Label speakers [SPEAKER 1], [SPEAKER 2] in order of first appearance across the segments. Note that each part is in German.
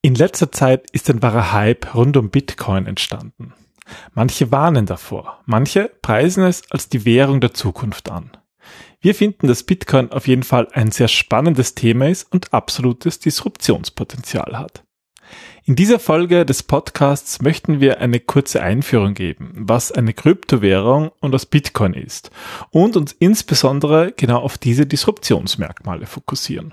[SPEAKER 1] In letzter Zeit ist ein wahrer Hype rund um Bitcoin entstanden. Manche warnen davor, manche preisen es als die Währung der Zukunft an. Wir finden, dass Bitcoin auf jeden Fall ein sehr spannendes Thema ist und absolutes Disruptionspotenzial hat. In dieser Folge des Podcasts möchten wir eine kurze Einführung geben, was eine Kryptowährung und was Bitcoin ist und uns insbesondere genau auf diese Disruptionsmerkmale fokussieren.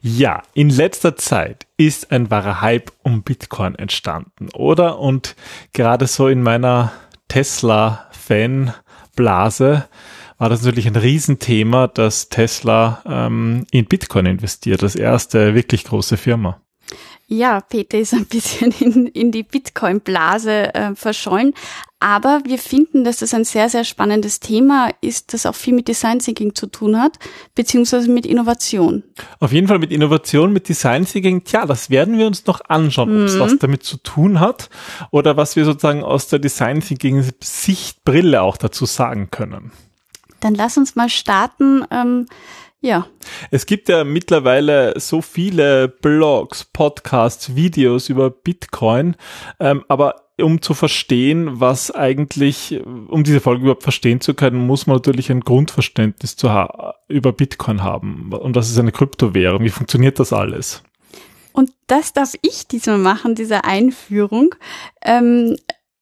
[SPEAKER 1] Ja, in letzter Zeit ist ein wahrer Hype um Bitcoin entstanden, oder? Und gerade so in meiner Tesla-Fan-Blase war das natürlich ein Riesenthema, dass Tesla ähm, in Bitcoin investiert, das erste wirklich große Firma.
[SPEAKER 2] Ja, Peter ist ein bisschen in, in die Bitcoin-Blase äh, verschollen. Aber wir finden, dass das ein sehr, sehr spannendes Thema ist, das auch viel mit Design Thinking zu tun hat, beziehungsweise mit Innovation.
[SPEAKER 1] Auf jeden Fall mit Innovation, mit Design Thinking. Tja, das werden wir uns noch anschauen, ob es mhm. was damit zu tun hat oder was wir sozusagen aus der Design Thinking Sichtbrille auch dazu sagen können.
[SPEAKER 2] Dann lass uns mal starten. Ähm, ja.
[SPEAKER 1] Es gibt ja mittlerweile so viele Blogs, Podcasts, Videos über Bitcoin, ähm, aber um zu verstehen, was eigentlich, um diese Folge überhaupt verstehen zu können, muss man natürlich ein Grundverständnis zu über Bitcoin haben. Und was ist eine Kryptowährung? Wie funktioniert das alles?
[SPEAKER 2] Und das darf ich diesmal machen, diese Einführung. Ähm,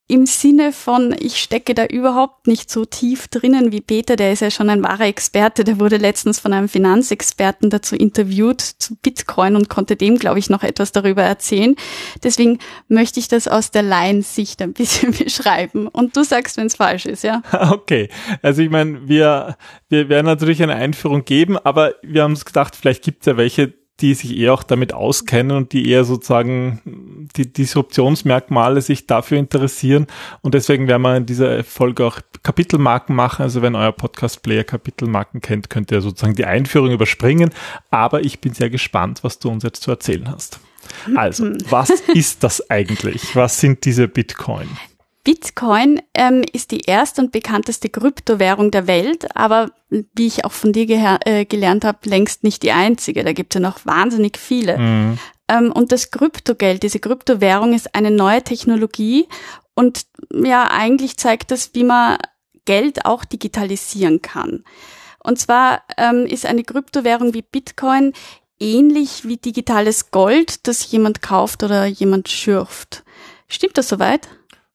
[SPEAKER 2] im Sinne von, ich stecke da überhaupt nicht so tief drinnen wie Peter, der ist ja schon ein wahrer Experte, der wurde letztens von einem Finanzexperten dazu interviewt zu Bitcoin und konnte dem, glaube ich, noch etwas darüber erzählen. Deswegen möchte ich das aus der Laiensicht ein bisschen beschreiben. Und du sagst, wenn es falsch ist, ja?
[SPEAKER 1] Okay, also ich meine, wir, wir werden natürlich eine Einführung geben, aber wir haben uns gedacht, vielleicht gibt es ja welche, die sich eher auch damit auskennen und die eher sozusagen die Disruptionsmerkmale sich dafür interessieren. Und deswegen werden wir in dieser Folge auch Kapitelmarken machen. Also wenn euer Podcast-Player Kapitelmarken kennt, könnt ihr sozusagen die Einführung überspringen. Aber ich bin sehr gespannt, was du uns jetzt zu erzählen hast. Also, was ist das eigentlich? Was sind diese Bitcoin?
[SPEAKER 2] Bitcoin ähm, ist die erste und bekannteste Kryptowährung der Welt, aber wie ich auch von dir äh, gelernt habe, längst nicht die einzige. Da gibt es ja noch wahnsinnig viele. Mhm. Ähm, und das Kryptogeld, diese Kryptowährung ist eine neue Technologie und ja, eigentlich zeigt das, wie man Geld auch digitalisieren kann. Und zwar ähm, ist eine Kryptowährung wie Bitcoin ähnlich wie digitales Gold, das jemand kauft oder jemand schürft. Stimmt das soweit?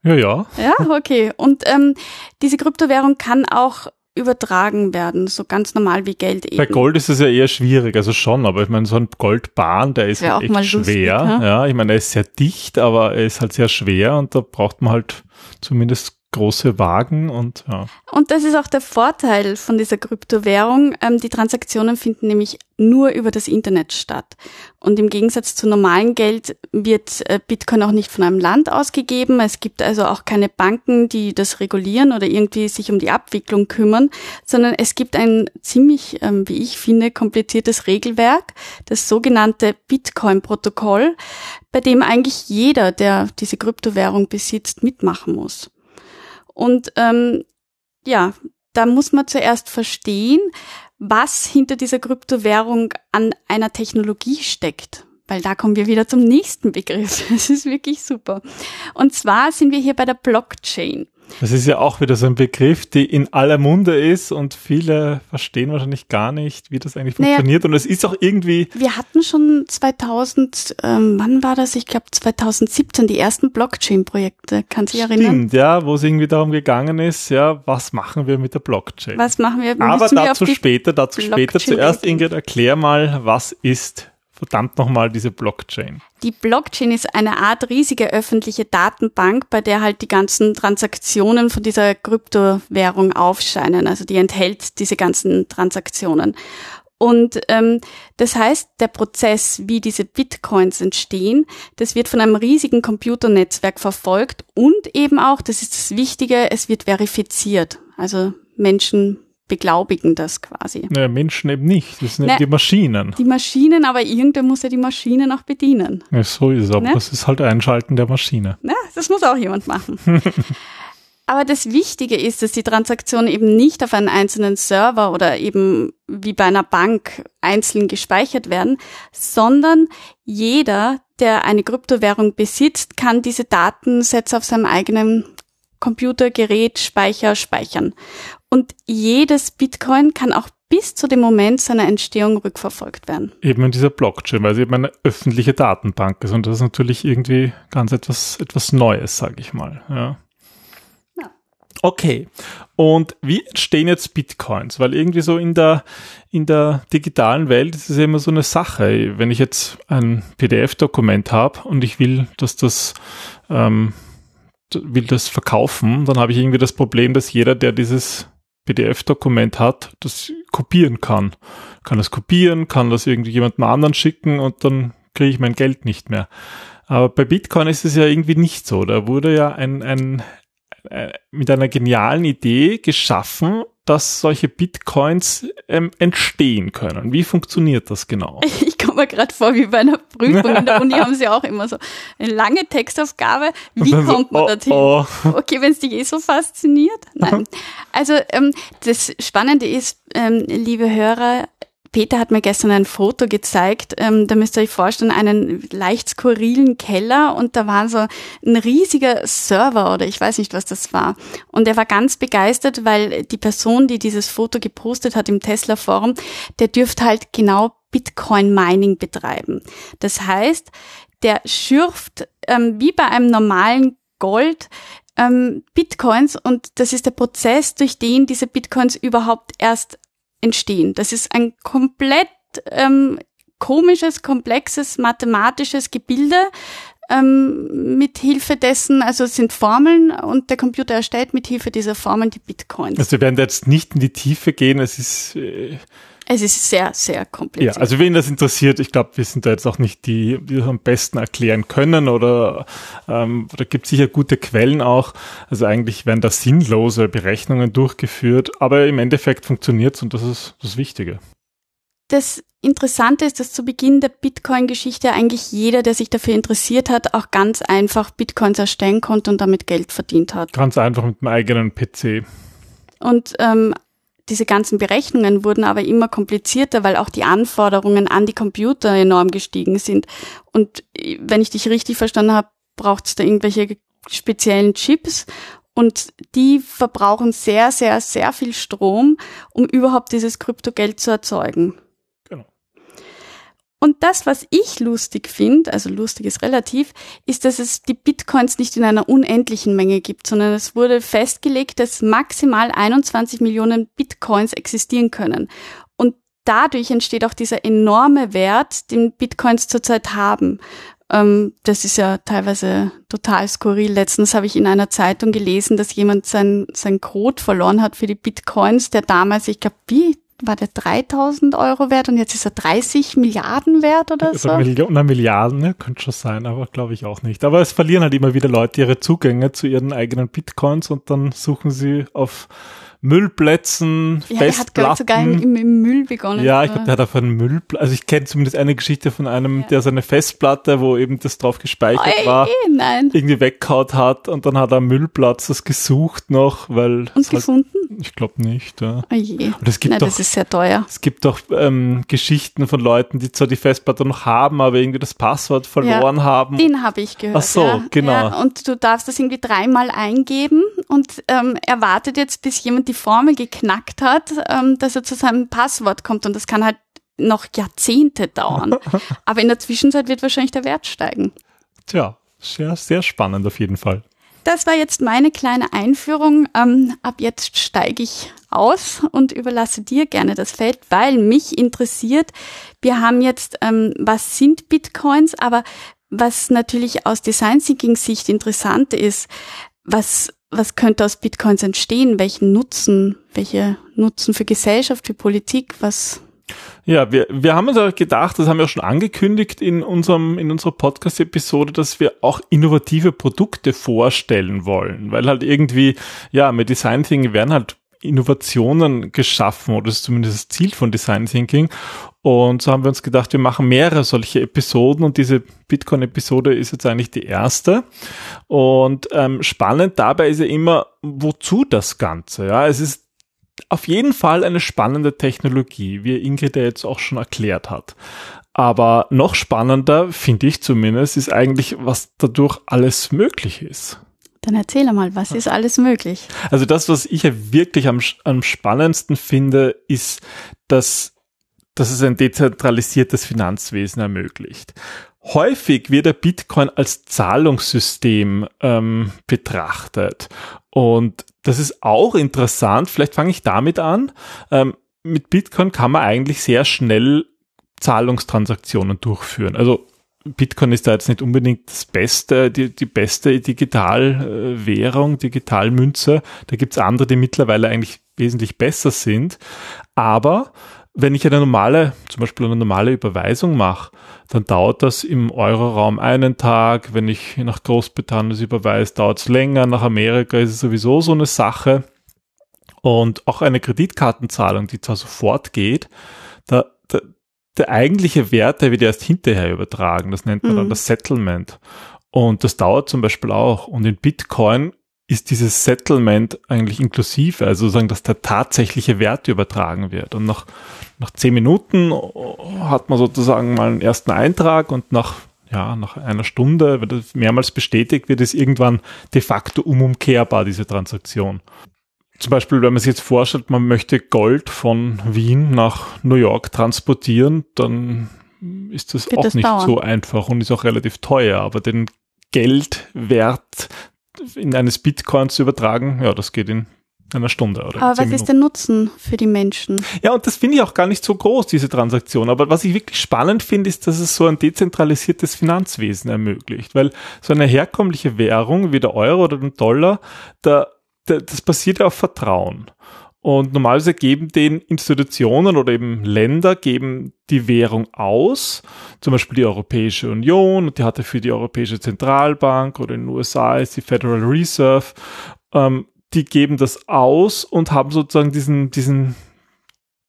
[SPEAKER 1] Ja, ja.
[SPEAKER 2] Ja, okay. Und ähm, diese Kryptowährung kann auch übertragen werden, so ganz normal wie Geld eben.
[SPEAKER 1] Bei Gold ist es ja eher schwierig, also schon, aber ich meine, so ein Goldbahn, der ist halt echt schwer. Lustig, ja, ich meine, er ist sehr dicht, aber er ist halt sehr schwer und da braucht man halt zumindest große Wagen und ja.
[SPEAKER 2] Und das ist auch der Vorteil von dieser Kryptowährung. Ähm, die Transaktionen finden nämlich nur über das Internet statt. Und im Gegensatz zu normalem Geld wird äh, Bitcoin auch nicht von einem Land ausgegeben. Es gibt also auch keine Banken, die das regulieren oder irgendwie sich um die Abwicklung kümmern, sondern es gibt ein ziemlich, ähm, wie ich finde, kompliziertes Regelwerk, das sogenannte Bitcoin-Protokoll, bei dem eigentlich jeder, der diese Kryptowährung besitzt, mitmachen muss. Und ähm, ja, da muss man zuerst verstehen, was hinter dieser Kryptowährung an einer Technologie steckt. Weil da kommen wir wieder zum nächsten Begriff. Das ist wirklich super. Und zwar sind wir hier bei der Blockchain.
[SPEAKER 1] Das ist ja auch wieder so ein Begriff, die in aller Munde ist und viele verstehen wahrscheinlich gar nicht, wie das eigentlich funktioniert. Naja, und es ist auch irgendwie.
[SPEAKER 2] Wir hatten schon 2000, ähm, wann war das? Ich glaube 2017 die ersten Blockchain-Projekte. Kannst du dich erinnern? Stimmt,
[SPEAKER 1] ja, wo es irgendwie darum gegangen ist, ja, was machen wir mit der Blockchain?
[SPEAKER 2] Was machen wir?
[SPEAKER 1] Aber dazu später, dazu später. Zuerst Ingrid, erklär mal, was ist verdammt nochmal diese Blockchain?
[SPEAKER 2] Die Blockchain ist eine Art riesige öffentliche Datenbank, bei der halt die ganzen Transaktionen von dieser Kryptowährung aufscheinen. Also die enthält diese ganzen Transaktionen. Und ähm, das heißt, der Prozess, wie diese Bitcoins entstehen, das wird von einem riesigen Computernetzwerk verfolgt und eben auch, das ist das Wichtige, es wird verifiziert. Also Menschen beglaubigen das quasi.
[SPEAKER 1] Naja, Menschen eben nicht, das sind Na, eben die Maschinen.
[SPEAKER 2] Die Maschinen, aber irgendwer muss ja die Maschinen auch bedienen.
[SPEAKER 1] Ja, so ist es, aber ne? das ist halt Einschalten der Maschine.
[SPEAKER 2] Na, das muss auch jemand machen. Aber das Wichtige ist, dass die Transaktionen eben nicht auf einen einzelnen Server oder eben wie bei einer Bank einzeln gespeichert werden, sondern jeder, der eine Kryptowährung besitzt, kann diese Datensätze auf seinem eigenen Computer, Gerät, Speicher speichern. Und jedes Bitcoin kann auch bis zu dem Moment seiner Entstehung rückverfolgt werden.
[SPEAKER 1] Eben in dieser Blockchain, weil sie eben eine öffentliche Datenbank ist und das ist natürlich irgendwie ganz etwas, etwas Neues, sage ich mal. Ja. Okay. Und wie entstehen jetzt Bitcoins? Weil irgendwie so in der, in der digitalen Welt ist es ja immer so eine Sache. Wenn ich jetzt ein PDF-Dokument habe und ich will, dass das, ähm, will das verkaufen, dann habe ich irgendwie das Problem, dass jeder, der dieses PDF-Dokument hat, das kopieren kann. Kann das kopieren, kann das irgendwie jemandem anderen schicken und dann kriege ich mein Geld nicht mehr. Aber bei Bitcoin ist es ja irgendwie nicht so. Da wurde ja ein, ein, äh, mit einer genialen Idee geschaffen, dass solche Bitcoins ähm, entstehen können. Wie funktioniert das genau?
[SPEAKER 2] Ich komme mir gerade vor, wie bei einer Prüfung in der Uni haben sie auch immer so eine lange Textaufgabe. Wie kommt man so, dorthin? Oh, oh. Okay, wenn es dich eh so fasziniert. Nein. Also ähm, das Spannende ist, ähm, liebe Hörer, Peter hat mir gestern ein Foto gezeigt, ähm, da müsst ihr euch vorstellen, einen leicht skurrilen Keller und da war so ein riesiger Server oder ich weiß nicht, was das war. Und er war ganz begeistert, weil die Person, die dieses Foto gepostet hat im Tesla Forum, der dürfte halt genau Bitcoin Mining betreiben. Das heißt, der schürft ähm, wie bei einem normalen Gold ähm, Bitcoins und das ist der Prozess, durch den diese Bitcoins überhaupt erst entstehen. Das ist ein komplett ähm, komisches, komplexes mathematisches Gebilde, ähm, mit Hilfe dessen, also es sind Formeln und der Computer erstellt mit Hilfe dieser Formeln die Bitcoins.
[SPEAKER 1] Also wir werden jetzt nicht in die Tiefe gehen, es ist äh
[SPEAKER 2] es ist sehr, sehr kompliziert.
[SPEAKER 1] Ja, also wen das interessiert, ich glaube, wir sind da jetzt auch nicht die, die das am besten erklären können oder ähm, da gibt sicher gute Quellen auch. Also eigentlich werden da sinnlose Berechnungen durchgeführt, aber im Endeffekt funktioniert es und das ist das Wichtige.
[SPEAKER 2] Das Interessante ist, dass zu Beginn der Bitcoin-Geschichte eigentlich jeder, der sich dafür interessiert hat, auch ganz einfach Bitcoins erstellen konnte und damit Geld verdient hat.
[SPEAKER 1] Ganz einfach mit dem eigenen PC.
[SPEAKER 2] Und ähm, diese ganzen Berechnungen wurden aber immer komplizierter, weil auch die Anforderungen an die Computer enorm gestiegen sind. Und äh, wenn ich dich richtig verstanden habe, braucht es da irgendwelche speziellen Chips und die verbrauchen sehr, sehr, sehr viel Strom, um überhaupt dieses Kryptogeld zu erzeugen. Und das, was ich lustig finde, also lustig ist relativ, ist, dass es die Bitcoins nicht in einer unendlichen Menge gibt, sondern es wurde festgelegt, dass maximal 21 Millionen Bitcoins existieren können. Und dadurch entsteht auch dieser enorme Wert, den Bitcoins zurzeit haben. Ähm, das ist ja teilweise total skurril. Letztens habe ich in einer Zeitung gelesen, dass jemand sein, sein Code verloren hat für die Bitcoins, der damals, ich glaube, wie war der 3000 Euro wert und jetzt ist er 30 Milliarden wert oder so?
[SPEAKER 1] Millionen, Milliarden, ne? könnte schon sein, aber glaube ich auch nicht. Aber es verlieren halt immer wieder Leute ihre Zugänge zu ihren eigenen Bitcoins und dann suchen sie auf Müllplätzen, ja, Festplatten. Er hat
[SPEAKER 2] sogar im, im, Müll begonnen.
[SPEAKER 1] Ja, ich glaube, der hat auf einen Müll, also ich kenne zumindest eine Geschichte von einem, ja. der seine Festplatte, wo eben das drauf gespeichert oh, war,
[SPEAKER 2] nein.
[SPEAKER 1] irgendwie weggehaut hat und dann hat er Müllplatz das gesucht noch, weil.
[SPEAKER 2] Und halt gefunden?
[SPEAKER 1] Halt, ich glaube nicht, ja.
[SPEAKER 2] Oh je.
[SPEAKER 1] Und es gibt
[SPEAKER 2] nein,
[SPEAKER 1] doch,
[SPEAKER 2] das ist sehr teuer.
[SPEAKER 1] Es gibt doch ähm, Geschichten von Leuten, die zwar die Festplatte noch haben, aber irgendwie das Passwort verloren
[SPEAKER 2] ja,
[SPEAKER 1] haben.
[SPEAKER 2] Den habe ich gehört.
[SPEAKER 1] Ach so, genau.
[SPEAKER 2] und du darfst das irgendwie dreimal eingeben und ähm, er wartet jetzt, bis jemand die Formel geknackt hat, ähm, dass er zu seinem Passwort kommt und das kann halt noch Jahrzehnte dauern. Aber in der Zwischenzeit wird wahrscheinlich der Wert steigen.
[SPEAKER 1] Tja, sehr, sehr spannend auf jeden Fall.
[SPEAKER 2] Das war jetzt meine kleine Einführung. Ähm, ab jetzt steige ich aus und überlasse dir gerne das Feld, weil mich interessiert, wir haben jetzt, ähm, was sind Bitcoins, aber was natürlich aus Design Thinking Sicht interessant ist, was was könnte aus Bitcoins entstehen? Welchen Nutzen? Welche Nutzen für Gesellschaft, für Politik? Was?
[SPEAKER 1] Ja, wir, wir haben uns auch gedacht, das haben wir auch schon angekündigt in unserem, in unserer Podcast-Episode, dass wir auch innovative Produkte vorstellen wollen, weil halt irgendwie, ja, mit Design Thinking werden halt Innovationen geschaffen oder ist zumindest das Ziel von Design Thinking. Und so haben wir uns gedacht, wir machen mehrere solche Episoden und diese Bitcoin-Episode ist jetzt eigentlich die erste. Und ähm, spannend dabei ist ja immer, wozu das Ganze? Ja, es ist auf jeden Fall eine spannende Technologie, wie Ingrid ja jetzt auch schon erklärt hat. Aber noch spannender, finde ich zumindest, ist eigentlich, was dadurch alles möglich ist.
[SPEAKER 2] Dann erzähl mal, was ist alles möglich?
[SPEAKER 1] Also das, was ich ja wirklich am, am spannendsten finde, ist, dass, dass es ein dezentralisiertes Finanzwesen ermöglicht. Häufig wird der Bitcoin als Zahlungssystem ähm, betrachtet. Und das ist auch interessant. Vielleicht fange ich damit an. Ähm, mit Bitcoin kann man eigentlich sehr schnell Zahlungstransaktionen durchführen. Also Bitcoin ist da jetzt nicht unbedingt das Beste, die, die beste Digitalwährung, Digitalmünze. Da gibt's andere, die mittlerweile eigentlich wesentlich besser sind. Aber wenn ich eine normale, zum Beispiel eine normale Überweisung mache, dann dauert das im Euroraum einen Tag. Wenn ich nach Großbritannien es überweise, dauert es länger. Nach Amerika ist es sowieso so eine Sache. Und auch eine Kreditkartenzahlung, die zwar sofort geht, da der eigentliche Wert, der wird erst hinterher übertragen. Das nennt man mhm. dann das Settlement. Und das dauert zum Beispiel auch. Und in Bitcoin ist dieses Settlement eigentlich inklusive, also sozusagen, dass der tatsächliche Wert übertragen wird. Und nach, nach zehn Minuten hat man sozusagen mal einen ersten Eintrag und nach, ja, nach einer Stunde, wenn das mehrmals bestätigt wird, ist irgendwann de facto unumkehrbar, diese Transaktion. Zum Beispiel, wenn man sich jetzt vorstellt, man möchte Gold von Wien nach New York transportieren, dann ist das Wird auch das nicht dauern? so einfach und ist auch relativ teuer. Aber den Geldwert in eines Bitcoins zu übertragen, ja, das geht in einer Stunde. Oder
[SPEAKER 2] Aber was Minuten. ist der Nutzen für die Menschen?
[SPEAKER 1] Ja, und das finde ich auch gar nicht so groß, diese Transaktion. Aber was ich wirklich spannend finde, ist, dass es so ein dezentralisiertes Finanzwesen ermöglicht. Weil so eine herkömmliche Währung wie der Euro oder den Dollar, da das basiert ja auf Vertrauen. Und normalerweise geben den Institutionen oder eben Länder geben die Währung aus, zum Beispiel die Europäische Union, und die hatte für die Europäische Zentralbank oder in den USA ist die Federal Reserve, ähm, die geben das aus und haben sozusagen diesen, diesen,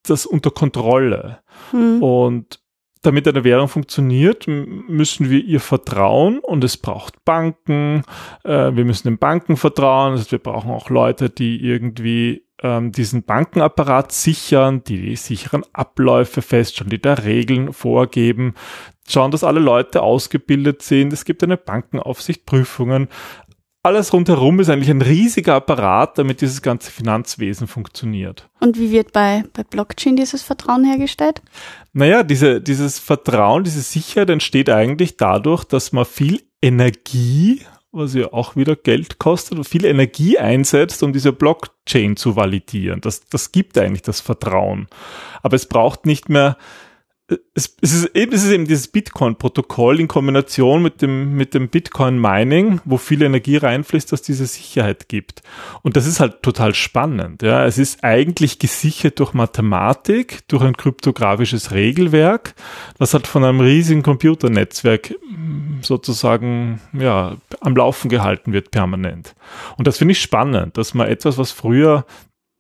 [SPEAKER 1] das unter Kontrolle. Hm. Und damit eine Währung funktioniert, müssen wir ihr vertrauen und es braucht Banken. Äh, wir müssen den Banken vertrauen. Also wir brauchen auch Leute, die irgendwie ähm, diesen Bankenapparat sichern, die die sicheren Abläufe feststellen, die da Regeln vorgeben, schauen, dass alle Leute ausgebildet sind. Es gibt eine Bankenaufsicht, Prüfungen alles rundherum ist eigentlich ein riesiger Apparat, damit dieses ganze Finanzwesen funktioniert.
[SPEAKER 2] Und wie wird bei, bei Blockchain dieses Vertrauen hergestellt?
[SPEAKER 1] Naja, diese, dieses Vertrauen, diese Sicherheit entsteht eigentlich dadurch, dass man viel Energie, was ja auch wieder Geld kostet, viel Energie einsetzt, um diese Blockchain zu validieren. Das, das gibt eigentlich das Vertrauen. Aber es braucht nicht mehr es, es, ist eben, es ist eben dieses Bitcoin-Protokoll in Kombination mit dem, mit dem Bitcoin-Mining, wo viel Energie reinfließt, dass diese Sicherheit gibt. Und das ist halt total spannend. Ja. Es ist eigentlich gesichert durch Mathematik, durch ein kryptografisches Regelwerk, das halt von einem riesigen Computernetzwerk mm, sozusagen ja, am Laufen gehalten wird permanent. Und das finde ich spannend, dass man etwas, was früher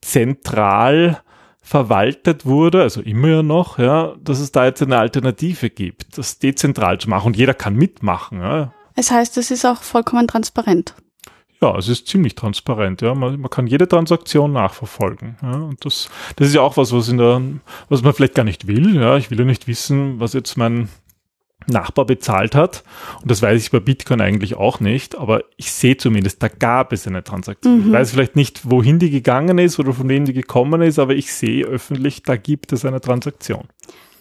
[SPEAKER 1] zentral verwaltet wurde, also immer ja noch, ja, dass es da jetzt eine Alternative gibt, das dezentral zu machen und jeder kann mitmachen. Ja.
[SPEAKER 2] Es heißt, es ist auch vollkommen transparent.
[SPEAKER 1] Ja, es ist ziemlich transparent, ja. Man, man kann jede Transaktion nachverfolgen. Ja. Und das, das ist ja auch was, was in der, was man vielleicht gar nicht will. Ja, ich will ja nicht wissen, was jetzt mein Nachbar bezahlt hat. Und das weiß ich bei Bitcoin eigentlich auch nicht, aber ich sehe zumindest, da gab es eine Transaktion. Mhm. Ich weiß vielleicht nicht, wohin die gegangen ist oder von wem die gekommen ist, aber ich sehe öffentlich, da gibt es eine Transaktion.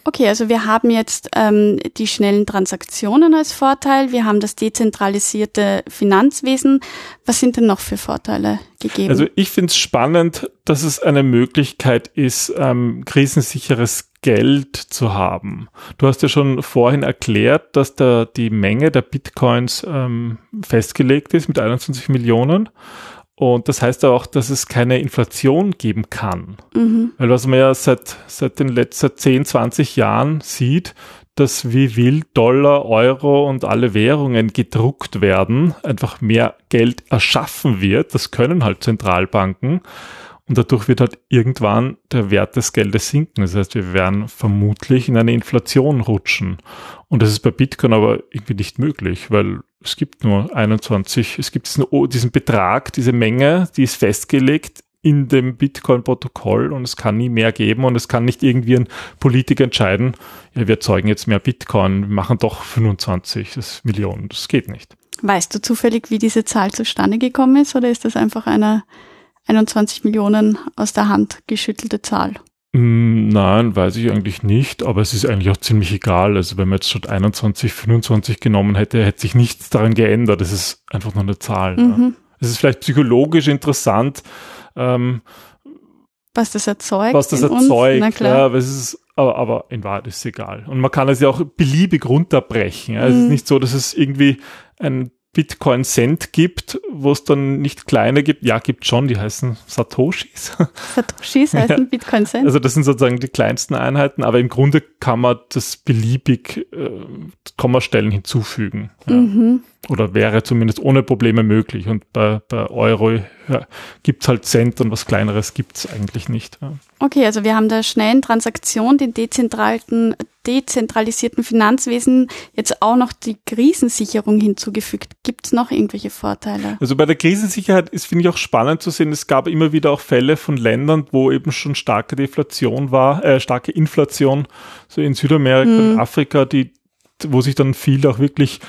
[SPEAKER 2] Okay, also wir haben jetzt ähm, die schnellen Transaktionen als Vorteil, wir haben das dezentralisierte Finanzwesen. Was sind denn noch für Vorteile gegeben?
[SPEAKER 1] Also ich finde es spannend, dass es eine Möglichkeit ist, ähm, krisensicheres Geld zu haben. Du hast ja schon vorhin erklärt, dass da die Menge der Bitcoins ähm, festgelegt ist mit 21 Millionen. Und das heißt auch, dass es keine Inflation geben kann. Mhm. Weil was man ja seit, seit den letzten 10, 20 Jahren sieht, dass wie wild Dollar, Euro und alle Währungen gedruckt werden, einfach mehr Geld erschaffen wird. Das können halt Zentralbanken. Und dadurch wird halt irgendwann der Wert des Geldes sinken. Das heißt, wir werden vermutlich in eine Inflation rutschen. Und das ist bei Bitcoin aber irgendwie nicht möglich, weil es gibt nur 21, es gibt diesen Betrag, diese Menge, die ist festgelegt in dem Bitcoin-Protokoll und es kann nie mehr geben und es kann nicht irgendwie ein Politiker entscheiden, ja, wir erzeugen jetzt mehr Bitcoin, wir machen doch 25 das Millionen. Das geht nicht.
[SPEAKER 2] Weißt du zufällig, wie diese Zahl zustande gekommen ist oder ist das einfach eine 21 Millionen aus der Hand geschüttelte Zahl?
[SPEAKER 1] Mm, nein, weiß ich eigentlich nicht, aber es ist eigentlich auch ziemlich egal. Also wenn man jetzt statt 21, 25 genommen hätte, hätte sich nichts daran geändert. Es ist einfach nur eine Zahl. Mhm. Ja. Es ist vielleicht psychologisch interessant, ähm,
[SPEAKER 2] was das erzeugt.
[SPEAKER 1] Was das erzeugt, ja, aber ist, aber, aber in Wahrheit ist es egal. Und man kann es ja auch beliebig runterbrechen. Ja. Mhm. Es ist mhm. nicht so, dass es irgendwie ein Bitcoin Cent gibt, wo es dann nicht kleine gibt. Ja, gibt schon, die heißen Satoshis.
[SPEAKER 2] Satoshis heißen ja. Bitcoin Cent.
[SPEAKER 1] Also das sind sozusagen die kleinsten Einheiten, aber im Grunde kann man das beliebig äh, Kommastellen hinzufügen. Ja. Mhm oder wäre zumindest ohne Probleme möglich. Und bei, bei Euro ja, gibt es halt Cent und was kleineres gibt es eigentlich nicht. Ja.
[SPEAKER 2] Okay, also wir haben der schnellen Transaktion, den dezentralen, dezentralisierten Finanzwesen jetzt auch noch die Krisensicherung hinzugefügt. Gibt es noch irgendwelche Vorteile?
[SPEAKER 1] Also bei der Krisensicherheit ist, finde ich, auch spannend zu sehen, es gab immer wieder auch Fälle von Ländern, wo eben schon starke Deflation war, äh, starke Inflation, so in Südamerika hm. und Afrika, die, wo sich dann viel auch wirklich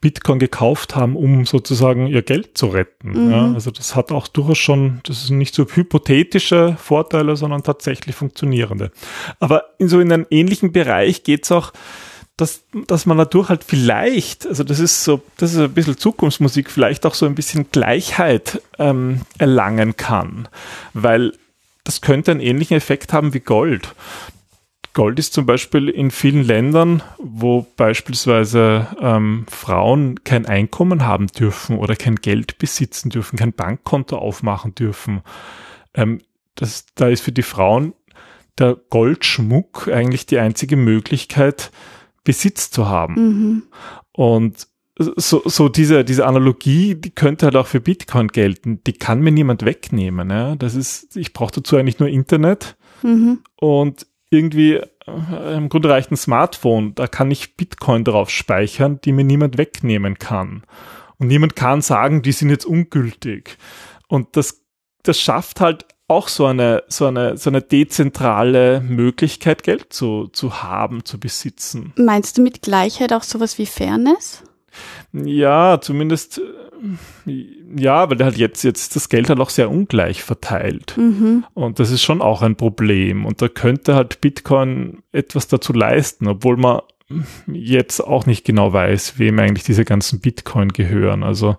[SPEAKER 1] Bitcoin gekauft haben, um sozusagen ihr Geld zu retten. Mhm. Ja, also das hat auch durchaus schon, das sind nicht so hypothetische Vorteile, sondern tatsächlich funktionierende. Aber in so in einem ähnlichen Bereich geht's auch, dass, dass man dadurch halt vielleicht, also das ist so, das ist ein bisschen Zukunftsmusik, vielleicht auch so ein bisschen Gleichheit ähm, erlangen kann. Weil das könnte einen ähnlichen Effekt haben wie Gold. Gold ist zum Beispiel in vielen Ländern, wo beispielsweise ähm, Frauen kein Einkommen haben dürfen oder kein Geld besitzen dürfen, kein Bankkonto aufmachen dürfen. Ähm, das, da ist für die Frauen der Goldschmuck eigentlich die einzige Möglichkeit, Besitz zu haben. Mhm. Und so, so diese, diese Analogie, die könnte halt auch für Bitcoin gelten. Die kann mir niemand wegnehmen. Ja? Das ist, ich brauche dazu eigentlich nur Internet. Mhm. Und irgendwie, äh, im Grunde reicht ein Smartphone, da kann ich Bitcoin drauf speichern, die mir niemand wegnehmen kann. Und niemand kann sagen, die sind jetzt ungültig. Und das, das schafft halt auch so eine, so eine, so eine dezentrale Möglichkeit, Geld zu, zu haben, zu besitzen.
[SPEAKER 2] Meinst du mit Gleichheit auch sowas wie Fairness?
[SPEAKER 1] Ja, zumindest ja, weil halt jetzt, jetzt das Geld halt auch sehr ungleich verteilt. Mhm. Und das ist schon auch ein Problem. Und da könnte halt Bitcoin etwas dazu leisten, obwohl man jetzt auch nicht genau weiß, wem eigentlich diese ganzen Bitcoin gehören. Also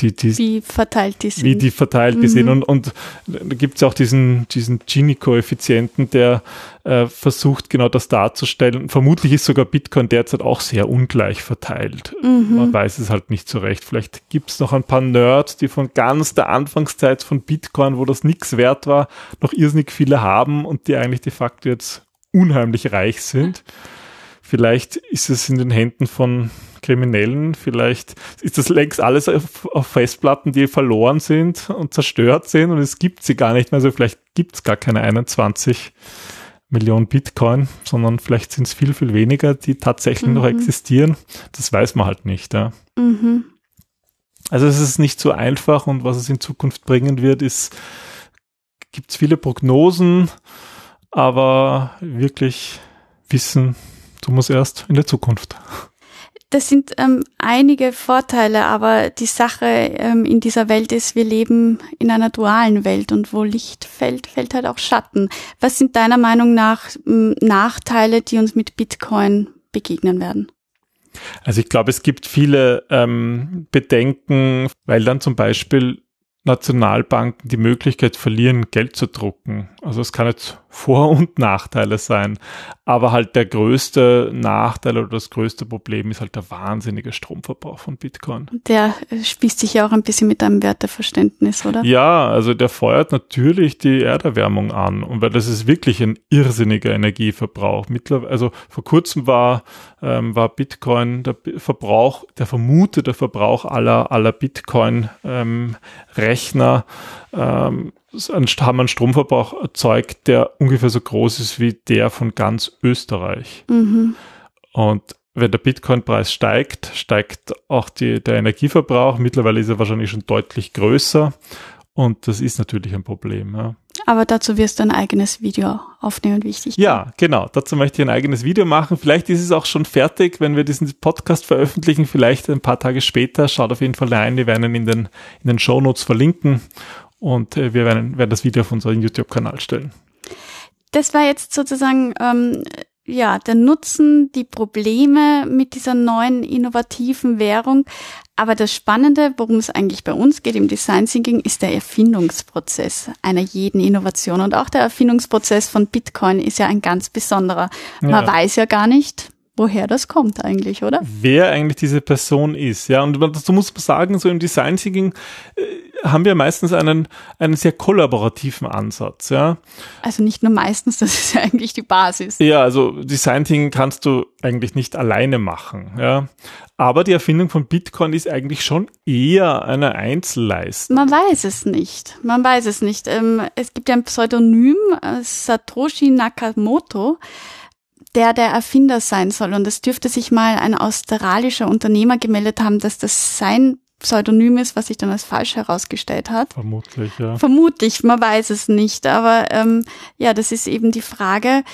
[SPEAKER 2] die, die, wie verteilt die sind.
[SPEAKER 1] Wie die verteilt mhm. die sind. Und, und da gibt es auch diesen, diesen Gini-Koeffizienten, der äh, versucht, genau das darzustellen. Vermutlich ist sogar Bitcoin derzeit auch sehr ungleich verteilt. Mhm. Man weiß es halt nicht so recht. Vielleicht gibt es noch ein paar Nerds, die von ganz der Anfangszeit von Bitcoin, wo das nichts wert war, noch irrsinnig viele haben und die eigentlich de facto jetzt unheimlich reich sind. Vielleicht ist es in den Händen von Kriminellen. Vielleicht ist das längst alles auf, auf, Festplatten, die verloren sind und zerstört sind und es gibt sie gar nicht mehr. Also vielleicht gibt es gar keine 21 Millionen Bitcoin, sondern vielleicht sind es viel, viel weniger, die tatsächlich mhm. noch existieren. Das weiß man halt nicht. Ja. Mhm. Also es ist nicht so einfach und was es in Zukunft bringen wird, ist, gibt es viele Prognosen, aber wirklich wissen, du musst erst in der Zukunft
[SPEAKER 2] das sind ähm, einige Vorteile, aber die Sache ähm, in dieser Welt ist, wir leben in einer dualen Welt und wo Licht fällt, fällt halt auch Schatten. Was sind deiner Meinung nach ähm, Nachteile, die uns mit Bitcoin begegnen werden?
[SPEAKER 1] Also ich glaube, es gibt viele ähm, Bedenken, weil dann zum Beispiel Nationalbanken die Möglichkeit verlieren, Geld zu drucken. Also es kann jetzt Vor- und Nachteile sein. Aber halt der größte Nachteil oder das größte Problem ist halt der wahnsinnige Stromverbrauch von Bitcoin.
[SPEAKER 2] Der äh, spießt sich ja auch ein bisschen mit deinem Werteverständnis, oder?
[SPEAKER 1] Ja, also der feuert natürlich die Erderwärmung an. Und weil das ist wirklich ein irrsinniger Energieverbrauch. Mittlerweile, also vor kurzem war, ähm, war Bitcoin der Verbrauch, der vermutete Verbrauch aller, aller Bitcoin-Rechner ähm, haben einen Stromverbrauch erzeugt, der ungefähr so groß ist wie der von ganz Österreich. Mhm. Und wenn der Bitcoin-Preis steigt, steigt auch die, der Energieverbrauch. Mittlerweile ist er wahrscheinlich schon deutlich größer. Und das ist natürlich ein Problem. Ja.
[SPEAKER 2] Aber dazu wirst du ein eigenes Video aufnehmen, wichtig.
[SPEAKER 1] Ja, genau. Dazu möchte ich ein eigenes Video machen. Vielleicht ist es auch schon fertig, wenn wir diesen Podcast veröffentlichen. Vielleicht ein paar Tage später. Schaut auf jeden Fall rein. Wir werden ihn in den, in den Show Notes verlinken. Und äh, wir werden, werden das Video auf unseren YouTube-Kanal stellen.
[SPEAKER 2] Das war jetzt sozusagen ähm, ja der Nutzen, die Probleme mit dieser neuen innovativen Währung. Aber das Spannende, worum es eigentlich bei uns geht im Design Thinking, ist der Erfindungsprozess einer jeden Innovation. Und auch der Erfindungsprozess von Bitcoin ist ja ein ganz besonderer. Man ja. weiß ja gar nicht, woher das kommt eigentlich, oder?
[SPEAKER 1] Wer eigentlich diese Person ist, ja. Und dazu muss man sagen, so im Design Thinking äh, haben wir meistens einen, einen sehr kollaborativen Ansatz, ja.
[SPEAKER 2] Also nicht nur meistens, das ist ja eigentlich die Basis.
[SPEAKER 1] Ja, also Design Thinking kannst du eigentlich nicht alleine machen, ja. Aber die Erfindung von Bitcoin ist eigentlich schon eher eine Einzelleistung.
[SPEAKER 2] Man weiß es nicht. Man weiß es nicht. Ähm, es gibt ja ein Pseudonym, äh, Satoshi Nakamoto der der Erfinder sein soll. Und es dürfte sich mal ein australischer Unternehmer gemeldet haben, dass das sein Pseudonym ist, was sich dann als falsch herausgestellt hat.
[SPEAKER 1] Vermutlich, ja.
[SPEAKER 2] Vermutlich, man weiß es nicht. Aber ähm, ja, das ist eben die Frage,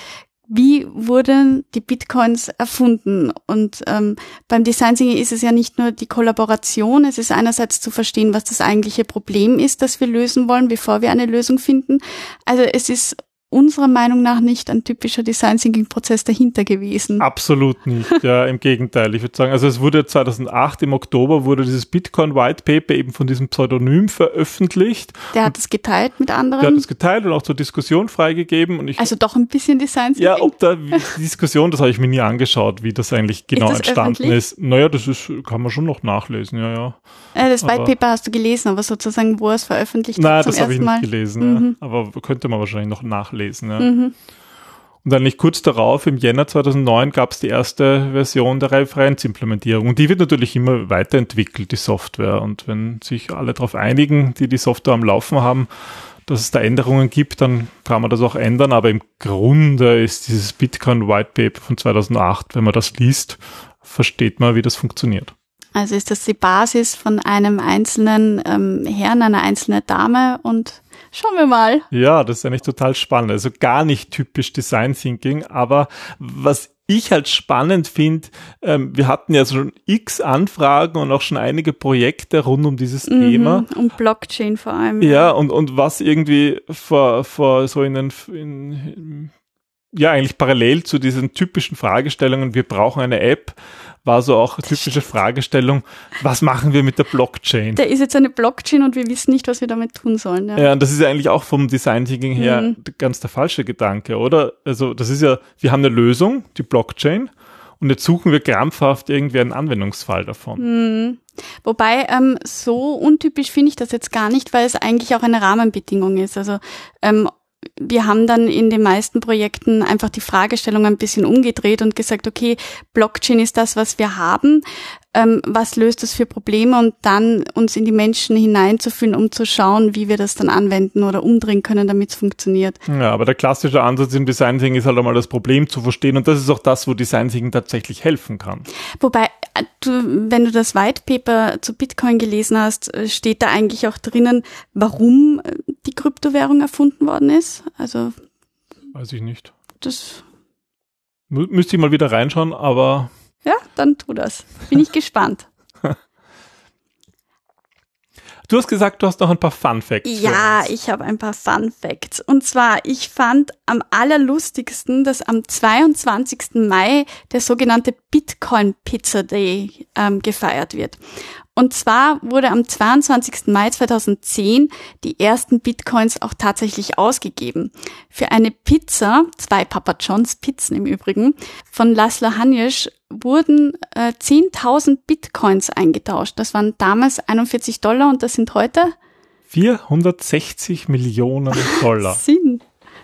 [SPEAKER 2] wie wurden die Bitcoins erfunden? Und ähm, beim Design Thinking ist es ja nicht nur die Kollaboration, es ist einerseits zu verstehen, was das eigentliche Problem ist, das wir lösen wollen, bevor wir eine Lösung finden. Also es ist unserer Meinung nach nicht ein typischer Design Thinking Prozess dahinter gewesen.
[SPEAKER 1] Absolut nicht, ja, im Gegenteil. Ich würde sagen, also es wurde 2008 im Oktober wurde dieses Bitcoin White Paper eben von diesem Pseudonym veröffentlicht.
[SPEAKER 2] Der hat es geteilt mit anderen.
[SPEAKER 1] Der hat es geteilt und auch zur Diskussion freigegeben und ich
[SPEAKER 2] Also doch ein bisschen Design Thinking.
[SPEAKER 1] Ja, ob da die Diskussion, das habe ich mir nie angeschaut, wie das eigentlich genau ist das entstanden öffentlich? ist. Naja, das ist kann man schon noch nachlesen, ja, ja.
[SPEAKER 2] Äh, das White Paper hast du gelesen, aber sozusagen wo es veröffentlicht
[SPEAKER 1] Nein, das habe ich nicht Mal. gelesen, mhm. ja. aber könnte man wahrscheinlich noch nachlesen nachlesen. Ja. Mhm. Und dann nicht kurz darauf, im Jänner 2009, gab es die erste Version der Referenzimplementierung. Und die wird natürlich immer weiterentwickelt, die Software. Und wenn sich alle darauf einigen, die die Software am Laufen haben, dass es da Änderungen gibt, dann kann man das auch ändern. Aber im Grunde ist dieses Bitcoin White Paper von 2008, wenn man das liest, versteht man, wie das funktioniert.
[SPEAKER 2] Also ist das die Basis von einem einzelnen ähm, Herrn, einer einzelnen Dame und Schauen wir mal.
[SPEAKER 1] Ja, das ist eigentlich total spannend. Also gar nicht typisch Design Thinking, aber was ich halt spannend finde, ähm, wir hatten ja schon x Anfragen und auch schon einige Projekte rund um dieses mhm, Thema.
[SPEAKER 2] Um Blockchain vor allem.
[SPEAKER 1] Ja, und, und was irgendwie vor, vor so in den, in, ja, eigentlich parallel zu diesen typischen Fragestellungen, wir brauchen eine App, war so auch eine typische Fragestellung, was machen wir mit der Blockchain?
[SPEAKER 2] Da ist jetzt eine Blockchain und wir wissen nicht, was wir damit tun sollen.
[SPEAKER 1] Ja, ja und das ist ja eigentlich auch vom Design Thinking her mhm. ganz der falsche Gedanke, oder? Also das ist ja, wir haben eine Lösung, die Blockchain, und jetzt suchen wir krampfhaft irgendwie einen Anwendungsfall davon.
[SPEAKER 2] Mhm. Wobei, ähm, so untypisch finde ich das jetzt gar nicht, weil es eigentlich auch eine Rahmenbedingung ist. Also ähm, wir haben dann in den meisten Projekten einfach die Fragestellung ein bisschen umgedreht und gesagt, okay, Blockchain ist das, was wir haben. Ähm, was löst das für Probleme und dann uns in die Menschen hineinzufühlen, um zu schauen, wie wir das dann anwenden oder umdrehen können, damit es funktioniert.
[SPEAKER 1] Ja, aber der klassische Ansatz im Design Thinking ist halt einmal das Problem zu verstehen und das ist auch das, wo Design Thinking tatsächlich helfen kann.
[SPEAKER 2] Wobei, du, wenn du das White Paper zu Bitcoin gelesen hast, äh, steht da eigentlich auch drinnen, warum äh, die Kryptowährung erfunden worden ist? Also.
[SPEAKER 1] Weiß ich nicht.
[SPEAKER 2] Das.
[SPEAKER 1] Müsste ich mal wieder reinschauen, aber
[SPEAKER 2] ja, dann tu das. Bin ich gespannt.
[SPEAKER 1] Du hast gesagt, du hast noch ein paar Fun Facts.
[SPEAKER 2] Ja, ich habe ein paar Fun Facts. Und zwar, ich fand am allerlustigsten, dass am 22. Mai der sogenannte Bitcoin Pizza Day ähm, gefeiert wird. Und zwar wurde am 22. Mai 2010 die ersten Bitcoins auch tatsächlich ausgegeben. Für eine Pizza, zwei Papa John's Pizzen im Übrigen, von Laszlo Hanjes wurden äh, 10.000 Bitcoins eingetauscht. Das waren damals 41 Dollar und das sind heute
[SPEAKER 1] 460 Millionen Dollar.
[SPEAKER 2] Sinn.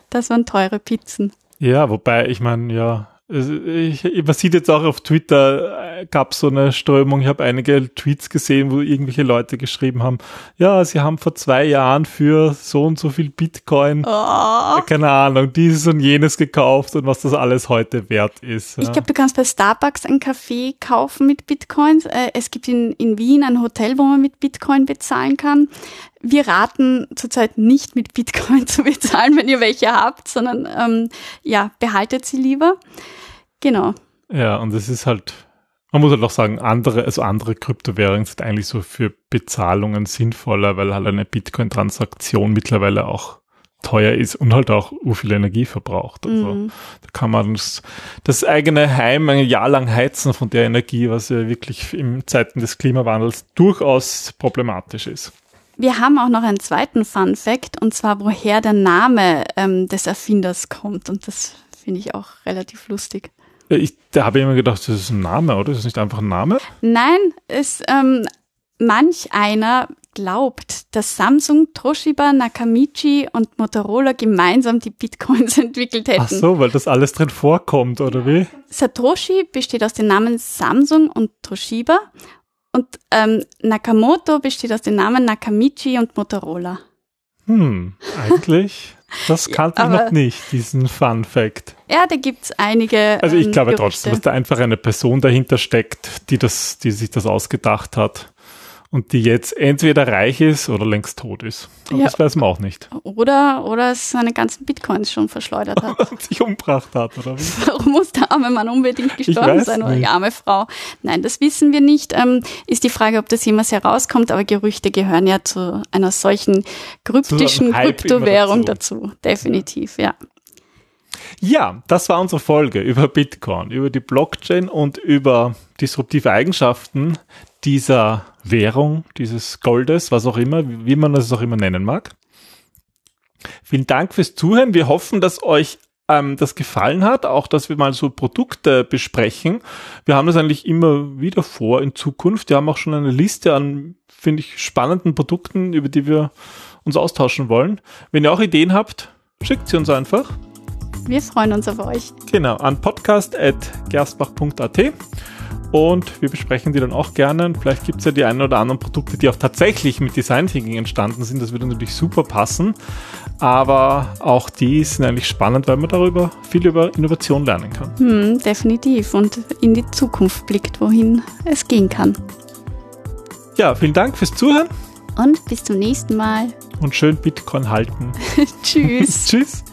[SPEAKER 2] Das waren teure Pizzen.
[SPEAKER 1] Ja, wobei, ich meine, ja, ich, man sieht jetzt auch auf Twitter, äh, gab es so eine Strömung, ich habe einige Tweets gesehen, wo irgendwelche Leute geschrieben haben, ja, sie haben vor zwei Jahren für so und so viel Bitcoin,
[SPEAKER 2] Oh.
[SPEAKER 1] keine Ahnung, dieses und jenes gekauft und was das alles heute wert ist.
[SPEAKER 2] Ich
[SPEAKER 1] ja.
[SPEAKER 2] glaube, du kannst bei Starbucks ein Kaffee kaufen mit Bitcoins. Äh, Es gibt in, in Wien ein Hotel, wo man mit Bitcoin bezahlen kann. Wir raten zurzeit nicht mit Bitcoin zu bezahlen, wenn ihr welche habt, sondern ähm, ja, behaltet sie lieber. Genau.
[SPEAKER 1] Ja, und es ist halt, man muss halt auch sagen, andere, also andere Kryptowährungen sind eigentlich so für Bezahlungen sinnvoller, weil halt eine Bitcoin-Transaktion mittlerweile auch teuer ist und halt auch viel Energie verbraucht. Also
[SPEAKER 2] Mhm.
[SPEAKER 1] da kann man das, das eigene Heim ein Jahr lang heizen von der Energie, was ja wirklich in Zeiten des Klimawandels durchaus problematisch ist.
[SPEAKER 2] Wir haben auch noch einen zweiten Fun Fact, und zwar woher der Name ähm, des Erfinders kommt. Und das finde ich auch relativ lustig.
[SPEAKER 1] Äh, Ich, da habe ich immer gedacht, das ist ein Name, oder? Das ist nicht einfach ein Name?
[SPEAKER 2] Nein, es ähm, manch einer glaubt, dass Samsung, Toshiba, Nakamichi und Motorola gemeinsam die Bitcoins entwickelt hätten.
[SPEAKER 1] Ach so, weil das alles drin vorkommt, oder wie?
[SPEAKER 2] Satoshi besteht aus den Namen Samsung und Toshiba und ähm, Nakamoto besteht aus den Namen Nakamichi und Motorola.
[SPEAKER 1] Hm, eigentlich, das kannte ich
[SPEAKER 2] aber-
[SPEAKER 1] noch nicht, diesen Fun Fact.
[SPEAKER 2] Ja, da gibt's einige.
[SPEAKER 1] Also ich
[SPEAKER 2] ähm,
[SPEAKER 1] glaube
[SPEAKER 2] Gerüchte.
[SPEAKER 1] trotzdem, dass da einfach eine Person dahinter steckt, die das, die sich das ausgedacht hat und die jetzt entweder reich ist oder längst tot ist. Aber
[SPEAKER 2] Ja.
[SPEAKER 1] Das weiß man auch nicht.
[SPEAKER 2] Oder, oder seine ganzen Bitcoins schon verschleudert hat.
[SPEAKER 1] Und sich umgebracht hat, oder wie?
[SPEAKER 2] Warum muss der arme Mann unbedingt gestorben sein oder die
[SPEAKER 1] nicht.
[SPEAKER 2] arme Frau? Nein, das wissen wir nicht. Ähm, ist die Frage, ob das jemals herauskommt, aber Gerüchte gehören ja zu einer solchen kryptischen Kryptowährung
[SPEAKER 1] dazu.
[SPEAKER 2] dazu. Definitiv, ja.
[SPEAKER 1] Ja, das war unsere Folge über Bitcoin, über die Blockchain und über disruptive Eigenschaften dieser Währung, dieses Goldes, was auch immer, wie man das auch immer nennen mag. Vielen Dank fürs Zuhören. Wir hoffen, dass euch ähm, das gefallen hat, auch dass wir mal so Produkte besprechen. Wir haben das eigentlich immer wieder vor in Zukunft. Wir haben auch schon eine Liste an, finde ich, spannenden Produkten, über die wir uns austauschen wollen. Wenn ihr auch Ideen habt, schickt sie uns einfach.
[SPEAKER 2] Wir freuen uns auf euch.
[SPEAKER 1] Genau, an podcast.gerstbach.at und wir besprechen die dann auch gerne. Vielleicht gibt es ja die einen oder anderen Produkte, die auch tatsächlich mit Design Thinking entstanden sind. Das würde natürlich super passen. Aber auch die sind eigentlich spannend, weil man darüber viel über Innovation lernen kann.
[SPEAKER 2] Hm, definitiv. Und in die Zukunft blickt, wohin es gehen kann.
[SPEAKER 1] Ja, vielen Dank fürs Zuhören
[SPEAKER 2] Und bis zum nächsten Mal.
[SPEAKER 1] und schön Bitcoin halten.
[SPEAKER 2] Tschüss.
[SPEAKER 1] Tschüss.